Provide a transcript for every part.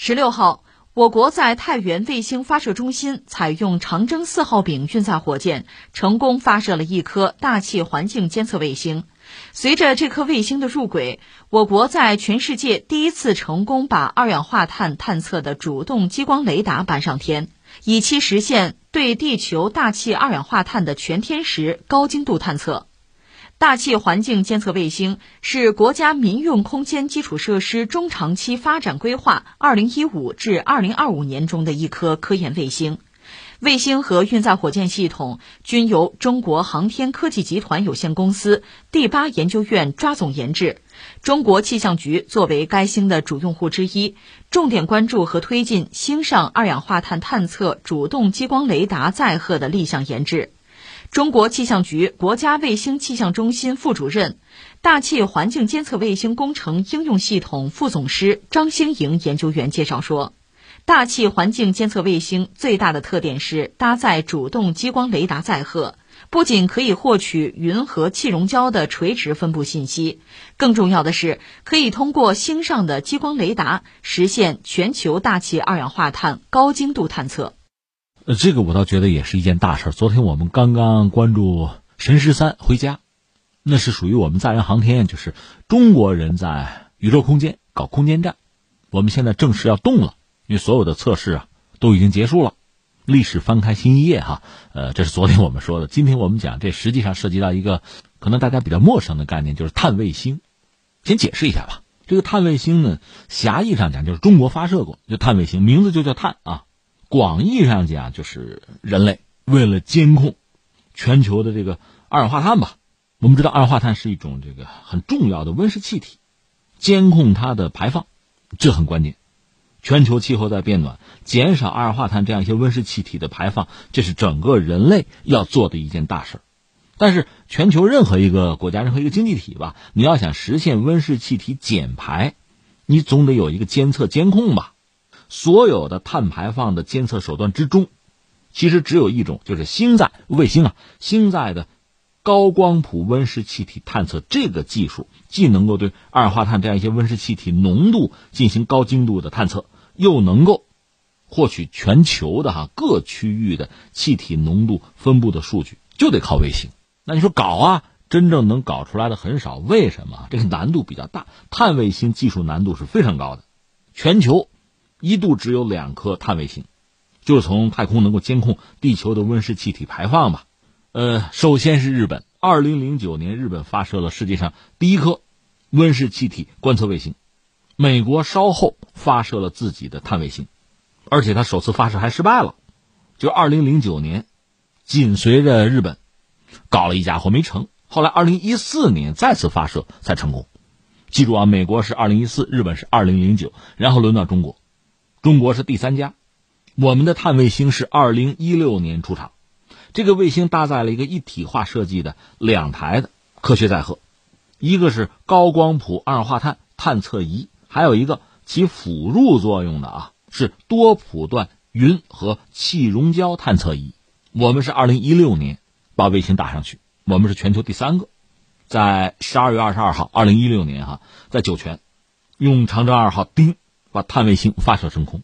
十六号，我国在太原卫星发射中心采用长征四号丙运载火箭，成功发射了一颗大气环境监测卫星。随着这颗卫星的入轨，我国在全世界第一次成功把二氧化碳探测的主动激光雷达搬上天，以期实现对地球大气二氧化碳的全天时高精度探测。大气环境监测卫星是国家民用空间基础设施中长期发展规划（二零一五至二零二五年）中的一颗科研卫星。卫星和运载火箭系统均由中国航天科技集团有限公司第八研究院抓总研制，中国气象局作为该星的主用户之一，重点关注和推进星上二氧化碳探测主动激光雷达载荷的立项研制。中国气象局国家卫星气象中心副主任、大气环境监测卫星工程应用系统副总师张兴营研究员介绍说，大气环境监测卫星最大的特点是搭载主动激光雷达载荷，不仅可以获取云和气溶胶的垂直分布信息，更重要的是可以通过星上的激光雷达实现全球大气二氧化碳高精度探测。呃，这个我倒觉得也是一件大事。昨天我们刚刚关注神十三回家，那是属于我们载人航天，就是中国人在宇宙空间搞空间站。我们现在正式要动了，因为所有的测试啊都已经结束了，历史翻开新一页哈。呃，这是昨天我们说的。今天我们讲，这实际上涉及到一个可能大家比较陌生的概念，就是探卫星。先解释一下吧。这个探卫星呢，狭义上讲就是中国发射过，就探卫星，名字就叫探啊。广义上讲，就是人类为了监控全球的这个二氧化碳吧。我们知道，二氧化碳是一种这个很重要的温室气体，监控它的排放，这很关键。全球气候在变暖，减少二氧化碳这样一些温室气体的排放，这是整个人类要做的一件大事但是，全球任何一个国家、任何一个经济体吧，你要想实现温室气体减排，你总得有一个监测监控吧。所有的碳排放的监测手段之中，其实只有一种，就是星载卫星啊，星载的高光谱温室气体探测这个技术，既能够对二氧化碳这样一些温室气体浓度进行高精度的探测，又能够获取全球的哈各区域的气体浓度分布的数据，就得靠卫星。那你说搞啊，真正能搞出来的很少，为什么？这个难度比较大，探卫星技术难度是非常高的，全球。一度只有两颗探卫星，就是从太空能够监控地球的温室气体排放吧。呃，首先是日本，二零零九年日本发射了世界上第一颗温室气体观测卫星。美国稍后发射了自己的探卫星，而且它首次发射还失败了。就二零零九年，紧随着日本搞了一家伙没成，后来二零一四年再次发射才成功。记住啊，美国是二零一四，日本是二零零九，然后轮到中国。中国是第三家，我们的探卫星是二零一六年出厂，这个卫星搭载了一个一体化设计的两台的科学载荷，一个是高光谱二氧化碳探测仪，还有一个起辅助作用的啊是多谱段云和气溶胶探测仪。我们是二零一六年把卫星打上去，我们是全球第三个，在十二月二十二号，二零一六年哈，在酒泉用长征二号丁。把探卫星发射升空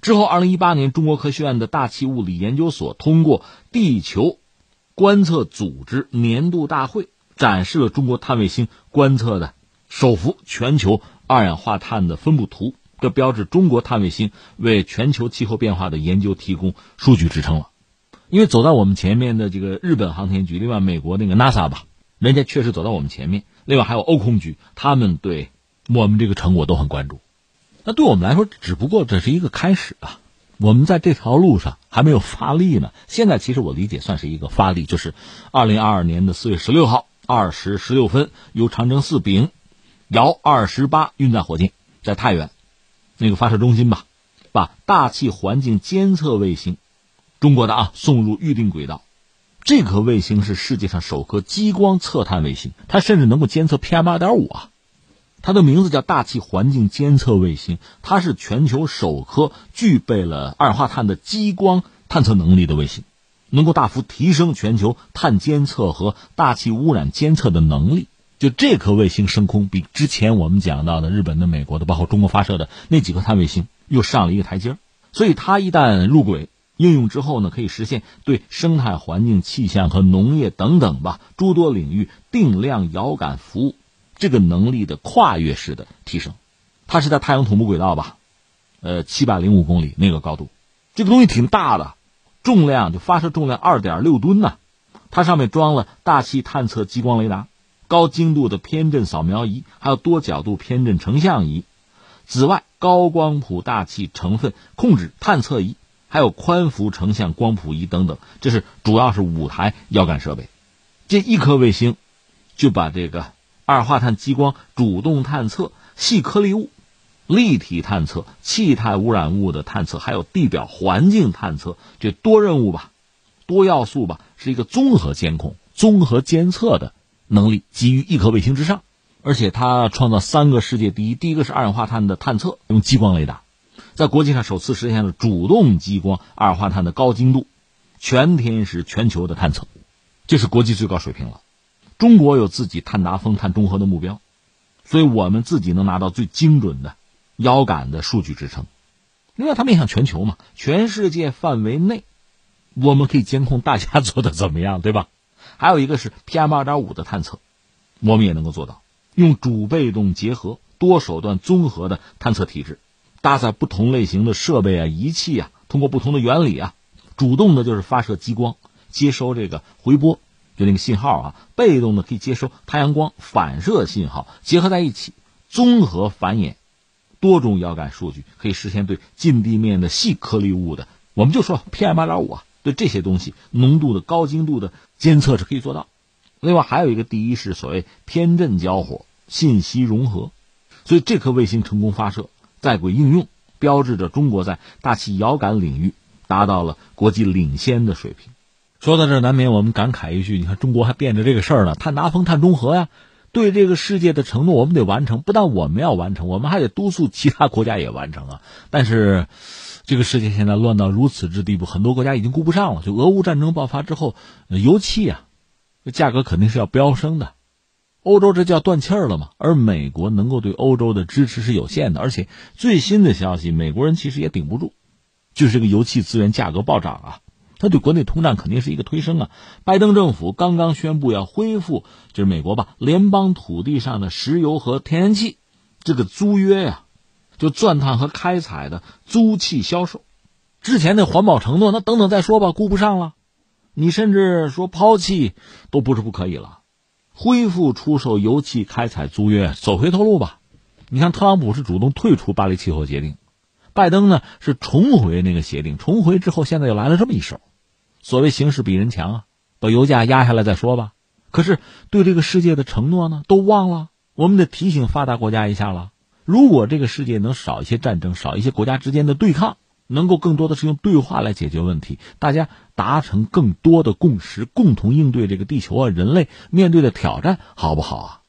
之后，二零一八年，中国科学院的大气物理研究所通过地球观测组织年度大会，展示了中国探卫星观测的首幅全球二氧化碳的分布图，这标志中国探卫星为全球气候变化的研究提供数据支撑了。因为走在我们前面的这个日本航天局，另外美国那个 NASA 吧，人家确实走到我们前面，另外还有欧空局，他们对我们这个成果都很关注。那对我们来说，只不过这是一个开始啊！我们在这条路上还没有发力呢。现在其实我理解算是一个发力，就是二零二二年的四月十六号二时十六分，由长征四丙遥二十八运载火箭在太原那个发射中心吧，把大气环境监测卫星中国的啊送入预定轨道。这颗卫星是世界上首颗激光测探卫星，它甚至能够监测 PM 二点五啊。它的名字叫大气环境监测卫星，它是全球首颗具备了二氧化碳的激光探测能力的卫星，能够大幅提升全球碳监测和大气污染监测的能力。就这颗卫星升空，比之前我们讲到的日本的、美国的，包括中国发射的那几颗探卫星又上了一个台阶所以它一旦入轨应用之后呢，可以实现对生态环境、气象和农业等等吧诸多领域定量遥感服务这个能力的跨越式的提升。它是在太阳同步轨道吧，呃，七百零五公里那个高度，这个东西挺大的，重量就发射重量二点六吨呢。它上面装了大气探测激光雷达。高精度的偏振扫描仪，还有多角度偏振成像仪，紫外高光谱大气成分控制探测仪，还有宽幅成像光谱仪等等，这是主要是五台遥感设备。这一颗卫星就把这个二氧化碳激光主动探测、细颗粒物、立体探测、气态污染物的探测，还有地表环境探测，这多任务吧、多要素吧，是一个综合监控、综合监测的。能力基于一颗卫星之上，而且它创造三个世界第一。第一个是二氧化碳的探测，用激光雷达，在国际上首次实现了主动激光二氧化碳的高精度、全天时、全球的探测，这是国际最高水平了。中国有自己碳达峰、碳中和的目标，所以我们自己能拿到最精准的腰杆的数据支撑。另外，它面向全球嘛，全世界范围内，我们可以监控大家做的怎么样，对吧？还有一个是 PM 二点五的探测，我们也能够做到，用主被动结合、多手段综合的探测体制，搭载不同类型的设备啊、仪器啊，通过不同的原理啊，主动的就是发射激光，接收这个回波，就那个信号啊；被动的可以接收太阳光反射信号，结合在一起，综合繁衍多种遥感数据，可以实现对近地面的细颗粒物的，我们就说 PM 二点五啊。对这些东西浓度的高精度的监测是可以做到，另外还有一个第一是所谓偏振交火、信息融合，所以这颗卫星成功发射在轨应用，标志着中国在大气遥感领域达到了国际领先的水平。说到这，难免我们感慨一句：你看中国还惦着这个事儿呢，碳达峰、碳中和呀，对这个世界的承诺我们得完成，不但我们要完成，我们还得督促其他国家也完成啊。但是。这个世界现在乱到如此之地步，很多国家已经顾不上了。就俄乌战争爆发之后，油气啊，价格肯定是要飙升的。欧洲这叫断气儿了嘛？而美国能够对欧洲的支持是有限的，而且最新的消息，美国人其实也顶不住，就是这个油气资源价格暴涨啊，它对国内通胀肯定是一个推升啊。拜登政府刚刚宣布要恢复，就是美国吧，联邦土地上的石油和天然气这个租约呀。就钻探和开采的租气销售，之前的环保承诺，那等等再说吧，顾不上了。你甚至说抛弃都不是不可以了，恢复出售油气开采租约，走回头路吧。你看，特朗普是主动退出巴黎气候协定，拜登呢是重回那个协定，重回之后，现在又来了这么一手。所谓形势比人强啊，把油价压下来再说吧。可是对这个世界的承诺呢，都忘了。我们得提醒发达国家一下了。如果这个世界能少一些战争，少一些国家之间的对抗，能够更多的是用对话来解决问题，大家达成更多的共识，共同应对这个地球啊人类面对的挑战，好不好啊？